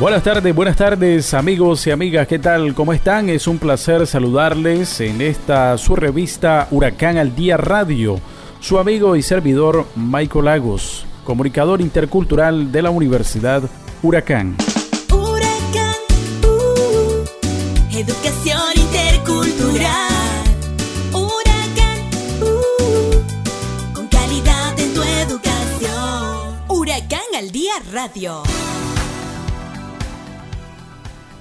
Buenas tardes, buenas tardes amigos y amigas, ¿qué tal? ¿Cómo están? Es un placer saludarles en esta su revista Huracán al Día Radio. Su amigo y servidor Michael Lagos, comunicador intercultural de la Universidad Huracán. Huracán, uh, educación intercultural. Huracán, uh, con calidad en tu educación. Huracán al Día Radio.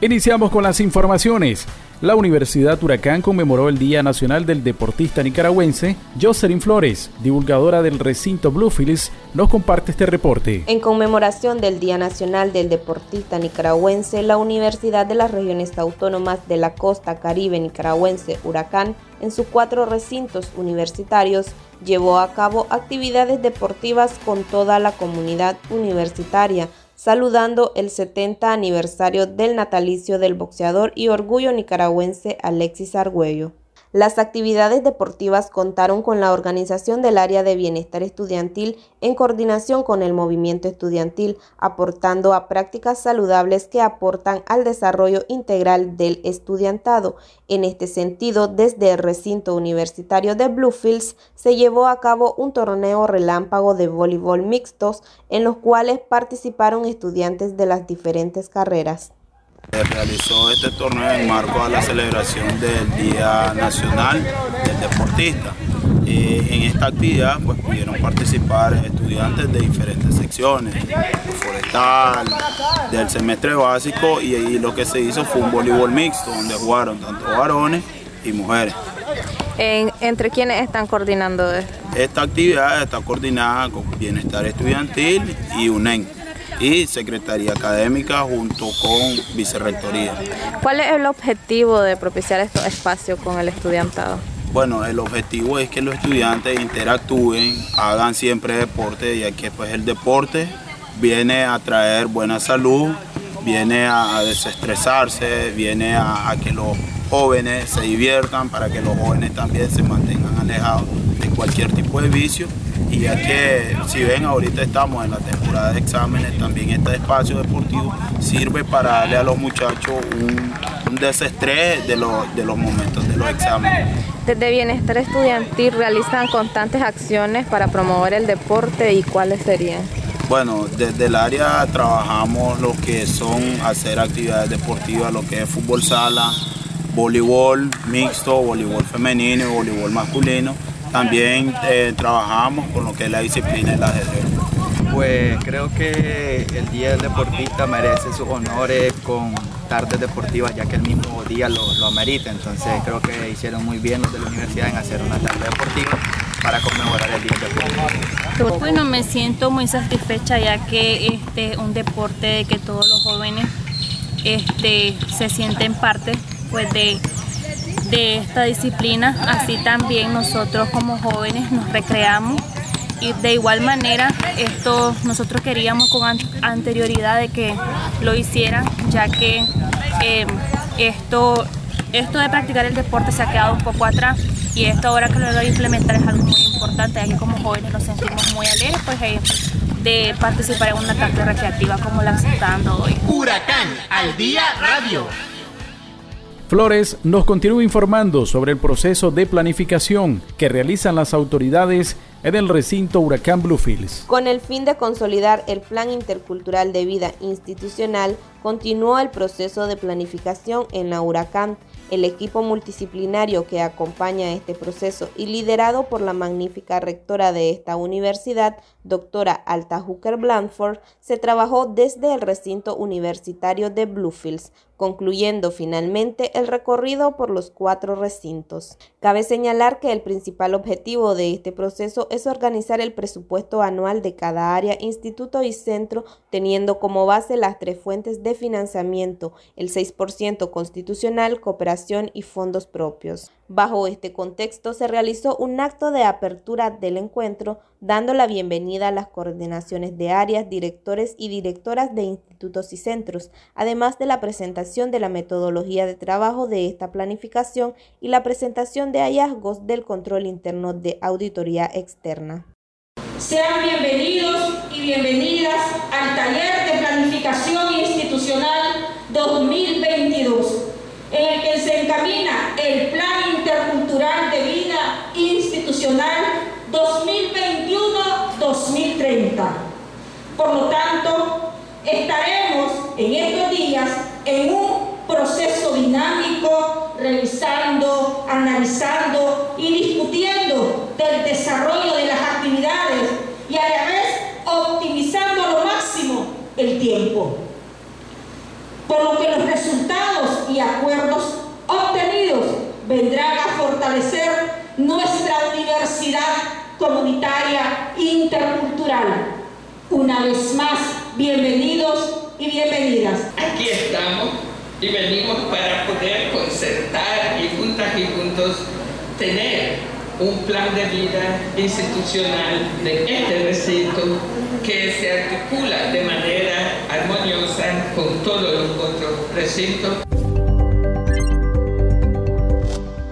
Iniciamos con las informaciones. La Universidad Huracán conmemoró el Día Nacional del Deportista Nicaragüense. Jocelyn Flores, divulgadora del recinto Bluefields, nos comparte este reporte. En conmemoración del Día Nacional del Deportista Nicaragüense, la Universidad de las Regiones Autónomas de la Costa Caribe Nicaragüense Huracán, en sus cuatro recintos universitarios, llevó a cabo actividades deportivas con toda la comunidad universitaria saludando el 70 aniversario del natalicio del boxeador y orgullo nicaragüense Alexis Argüello. Las actividades deportivas contaron con la organización del área de bienestar estudiantil en coordinación con el movimiento estudiantil, aportando a prácticas saludables que aportan al desarrollo integral del estudiantado. En este sentido, desde el recinto universitario de Bluefields se llevó a cabo un torneo relámpago de voleibol mixtos en los cuales participaron estudiantes de las diferentes carreras. Se realizó este torneo en marco a la celebración del Día Nacional del Deportista. Eh, en esta actividad pues, pudieron participar estudiantes de diferentes secciones, forestal, del semestre básico y, y lo que se hizo fue un voleibol mixto donde jugaron tanto varones y mujeres. En- ¿Entre quiénes están coordinando esto? Esta actividad está coordinada con Bienestar Estudiantil y UNEN y Secretaría Académica junto con Vicerrectoría. ¿Cuál es el objetivo de propiciar estos espacios con el estudiantado? Bueno, el objetivo es que los estudiantes interactúen, hagan siempre deporte, ya que pues el deporte viene a traer buena salud, viene a, desestresarse, viene a, a que los jóvenes se diviertan, para que los jóvenes también se mantengan alejados de cualquier tipo de vicio. Y ya que si ven ahorita estamos en la temporada de exámenes, también este espacio deportivo sirve para darle a los muchachos un, un desestrés de los, de los momentos de los exámenes. Desde Bienestar Estudiantil realizan constantes acciones para promover el deporte y cuáles serían. Bueno, desde el área trabajamos lo que son hacer actividades deportivas, lo que es fútbol sala, voleibol mixto, voleibol femenino y voleibol masculino. También eh, trabajamos con lo que es la disciplina del ajedrez. Pues creo que el Día del Deportista merece sus honores con tardes deportivas, ya que el mismo día lo, lo amerita. Entonces creo que hicieron muy bien los de la universidad en hacer una tarde deportiva para conmemorar el Día del Deportista. Bueno, me siento muy satisfecha ya que este es un deporte de que todos los jóvenes este, se sienten parte pues, de, de esta disciplina. Así también nosotros como jóvenes nos recreamos y de igual manera esto nosotros queríamos con an- anterioridad de que lo hicieran ya que eh, esto, esto de practicar el deporte se ha quedado un poco atrás y esto ahora que lo voy a implementar es algo muy importante, ya que como jóvenes nos sentimos muy alegres pues, eh, de participar en una tarde recreativa como la está dando hoy. Huracán al día radio. Flores nos continúa informando sobre el proceso de planificación que realizan las autoridades en el recinto Huracán Bluefields. Con el fin de consolidar el Plan Intercultural de Vida Institucional, continuó el proceso de planificación en la Huracán. El equipo multidisciplinario que acompaña este proceso y liderado por la magnífica rectora de esta universidad, doctora Alta Hooker Blandford, se trabajó desde el recinto universitario de Bluefields, concluyendo finalmente el recorrido por los cuatro recintos. Cabe señalar que el principal objetivo de este proceso es organizar el presupuesto anual de cada área, instituto y centro, teniendo como base las tres fuentes de financiamiento, el 6% constitucional, cooperación y fondos propios. Bajo este contexto se realizó un acto de apertura del encuentro, dando la bienvenida a las coordinaciones de áreas, directores y directoras de institutos y centros, además de la presentación de la metodología de trabajo de esta planificación y la presentación de hallazgos del control interno de auditoría externa. Sean bienvenidos y bienvenidas al taller de institucional 2022 en el que se encamina el Plan Intercultural de Vida Institucional 2021-2030. Por lo tanto, estaremos en estos días en un proceso dinámico, revisando, analizando y discutiendo del desarrollo de las actividades y a la vez optimizando a lo máximo el por lo que los resultados y acuerdos obtenidos vendrán a fortalecer nuestra universidad comunitaria intercultural. Una vez más, bienvenidos y bienvenidas. Aquí estamos y venimos para poder concertar y juntas y juntos tener un plan de vida institucional de este recinto que se articula de manera armoniosa con todos los otros recintos.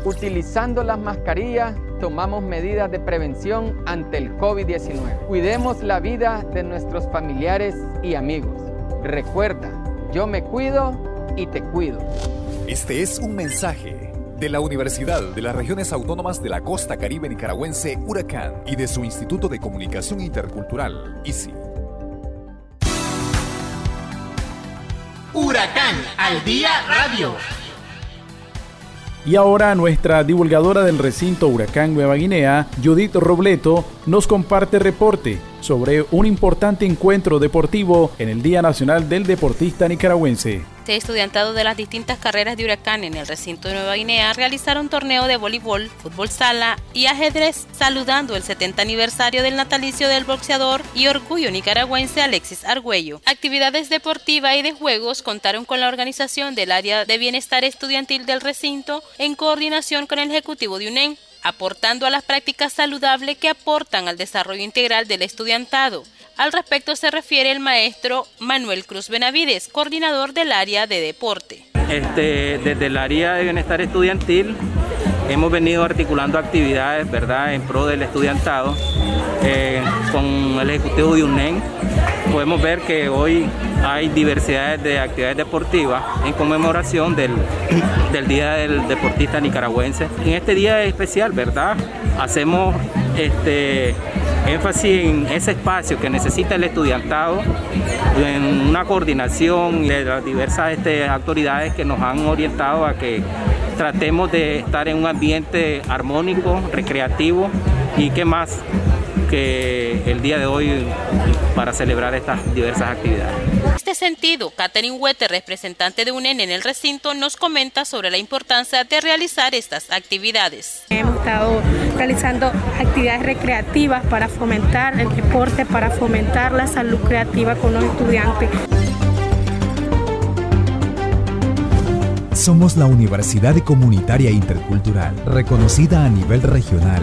Utilizando las mascarillas, tomamos medidas de prevención ante el COVID-19. Cuidemos la vida de nuestros familiares y amigos. Recuerda, yo me cuido y te cuido. Este es un mensaje de la Universidad de las Regiones Autónomas de la Costa Caribe Nicaragüense, Huracán, y de su Instituto de Comunicación Intercultural, ICI. Huracán al Día Radio. Y ahora nuestra divulgadora del recinto Huracán Nueva Guinea, Judith Robleto, nos comparte reporte sobre un importante encuentro deportivo en el Día Nacional del Deportista Nicaragüense. Este estudiantado de las distintas carreras de Huracán en el recinto de Nueva Guinea realizaron torneo de voleibol, fútbol sala y ajedrez, saludando el 70 aniversario del natalicio del boxeador y orgullo nicaragüense Alexis Argüello. Actividades deportivas y de juegos contaron con la organización del área de bienestar estudiantil del recinto en coordinación con el ejecutivo de UNEM aportando a las prácticas saludables que aportan al desarrollo integral del estudiantado. Al respecto se refiere el maestro Manuel Cruz Benavides, coordinador del área de deporte. Este, desde el área de bienestar estudiantil hemos venido articulando actividades ¿verdad? en pro del estudiantado eh, con el ejecutivo de UNEN. Podemos ver que hoy hay diversidades de actividades deportivas en conmemoración del, del Día del Deportista Nicaragüense. En este día especial, ¿verdad? Hacemos este, énfasis en ese espacio que necesita el estudiantado, en una coordinación de las diversas este, autoridades que nos han orientado a que tratemos de estar en un ambiente armónico, recreativo y que más que el día de hoy para celebrar estas diversas actividades. En este sentido, Catherine Huete, representante de UNEN en el recinto, nos comenta sobre la importancia de realizar estas actividades. Hemos estado realizando actividades recreativas para fomentar el deporte, para fomentar la salud creativa con los estudiantes. Somos la Universidad Comunitaria Intercultural, reconocida a nivel regional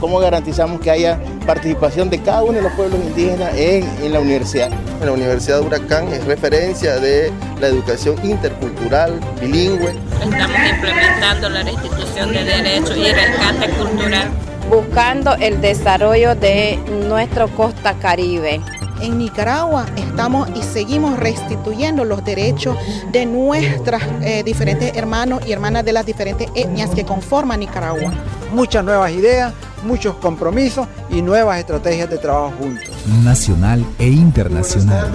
cómo garantizamos que haya participación de cada uno de los pueblos indígenas en, la universidad. La Universidad de Huracán es referencia de la educación intercultural, bilingüe. Estamos implementando la restitución de derechos y rescate cultural. Buscando el desarrollo de nuestro costa caribe. En Nicaragua estamos y seguimos restituyendo los derechos de nuestras eh, diferentes hermanos y hermanas de las diferentes etnias que conforman Nicaragua. Muchas nuevas ideas, muchos compromisos y nuevas estrategias de trabajo juntos. Nacional e internacional.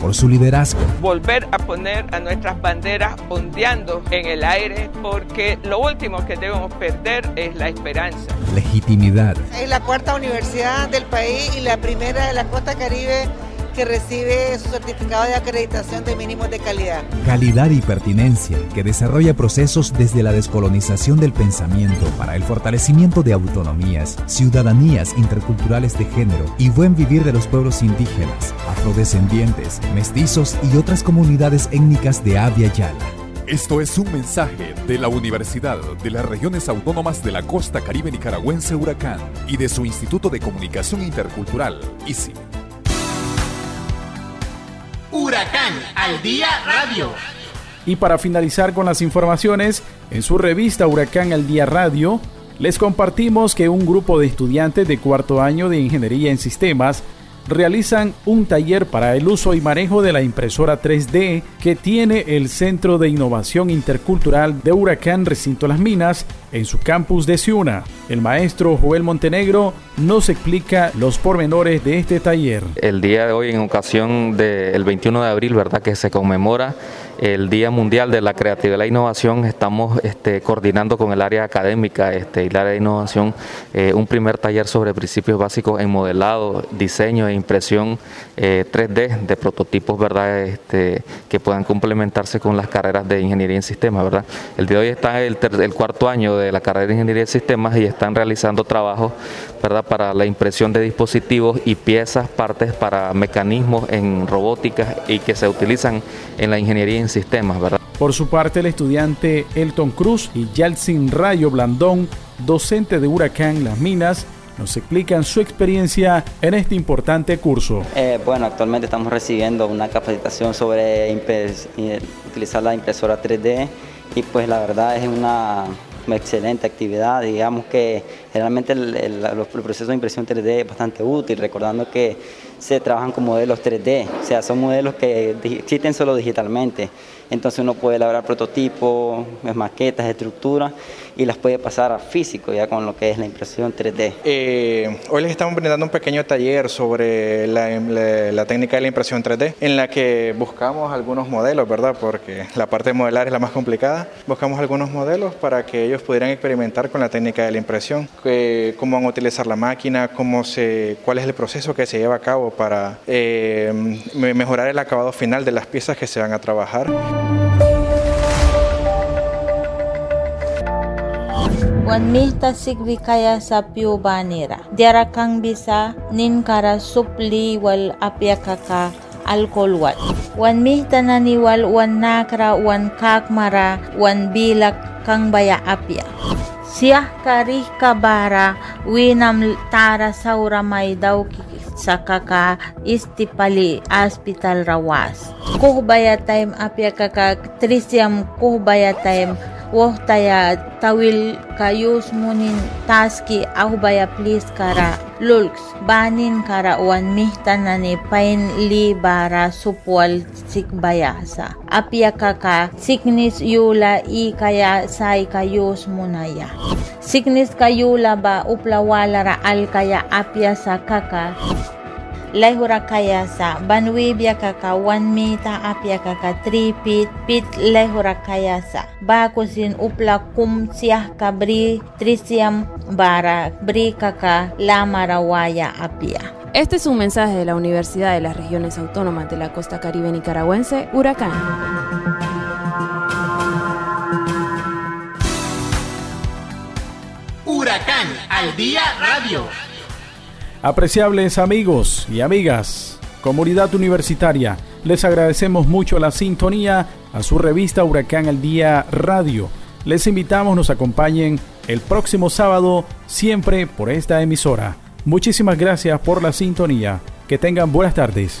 Por su liderazgo. Volver a poner a nuestras banderas ondeando en el aire porque lo último que debemos perder es la esperanza. Legitimidad. Es la cuarta universidad del país y la primera de la costa caribe que recibe su certificado de acreditación de mínimos de calidad. Calidad y pertinencia, que desarrolla procesos desde la descolonización del pensamiento para el fortalecimiento de autonomías, ciudadanías interculturales de género y buen vivir de los pueblos indígenas, afrodescendientes, mestizos y otras comunidades étnicas de Abya Yala. Esto es un mensaje de la Universidad de las Regiones Autónomas de la Costa Caribe Nicaragüense Huracán y de su Instituto de Comunicación Intercultural, ICI. Huracán al Día Radio. Y para finalizar con las informaciones, en su revista Huracán al Día Radio, les compartimos que un grupo de estudiantes de cuarto año de Ingeniería en Sistemas realizan un taller para el uso y manejo de la impresora 3D que tiene el Centro de Innovación Intercultural de Huracán Recinto Las Minas en su campus de Ciuna. El maestro Joel Montenegro nos explica los pormenores de este taller. El día de hoy, en ocasión del 21 de abril, ¿verdad? Que se conmemora el Día Mundial de la Creatividad y la Innovación, estamos este, coordinando con el área académica este, y el área de innovación eh, un primer taller sobre principios básicos en modelado, diseño e impresión 3D eh, de prototipos ¿verdad? Este, que puedan complementarse con las carreras de ingeniería en sistemas. ¿verdad? El día de hoy está el, el cuarto año de la carrera de ingeniería en sistemas y están realizando trabajos ¿verdad? para la impresión de dispositivos y piezas, partes para mecanismos en robótica y que se utilizan en la ingeniería en sistemas. ¿verdad? Por su parte, el estudiante Elton Cruz y Yalcin Rayo Blandón, docente de Huracán Las Minas, nos explican su experiencia en este importante curso. Eh, bueno, actualmente estamos recibiendo una capacitación sobre utilizar la impresora 3D y pues la verdad es una excelente actividad. Digamos que generalmente el, el, proceso de impresión 3D es bastante útil, recordando que se trabajan con modelos 3D, o sea, son modelos que existen solo digitalmente. Entonces uno puede elaborar prototipos, maquetas, estructuras y las puede pasar a físico ya con lo que es la impresión 3D. Eh, hoy les estamos brindando un pequeño taller sobre la, técnica de la impresión 3D en la que buscamos algunos modelos, ¿verdad? Porque la parte de modelar es la más complicada. Buscamos algunos modelos para que ellos pudieran experimentar con la técnica de la impresión, cómo van a utilizar la máquina, cómo se, cuál es el proceso que se lleva a cabo para eh, mejorar el acabado final de las piezas que se van a trabajar. wan mihta sigbi kaya sa piu banira. Diara kang bisa nin kara supli wal alcohol wat. Wan mihta wan nakra wan kakmara wan bilak kang baya. Siya karih kabara winam tara saura may daw sa kaka istipali hospital rawas. Kuhbaya time apya kaka trisyam kuhbaya time wohtaya tawil kayus munin taski ahubaya please kara lulks. Banin kara wan mihtanani pain li bara supwal sikbayasa apya kaka siknis yula i kaya sai kayus munaya. Siknis kayula ba uplawala ra al kaya apya sa kaka lehura kaya sa banwibya kaka one mita apya kaka three feet pit lehura kaya sa bakusin upla kum siah kabri trisiam bara bri kaka lamarawaya apia. Este es un mensaje de la Universidad de las Regiones Autónomas de la Costa Caribe Nicaragüense, Huracán. Huracán al día radio. Apreciables amigos y amigas, comunidad universitaria, les agradecemos mucho la sintonía a su revista Huracán al Día Radio. Les invitamos nos acompañen el próximo sábado, siempre por esta emisora. Muchísimas gracias por la sintonía. Que tengan buenas tardes.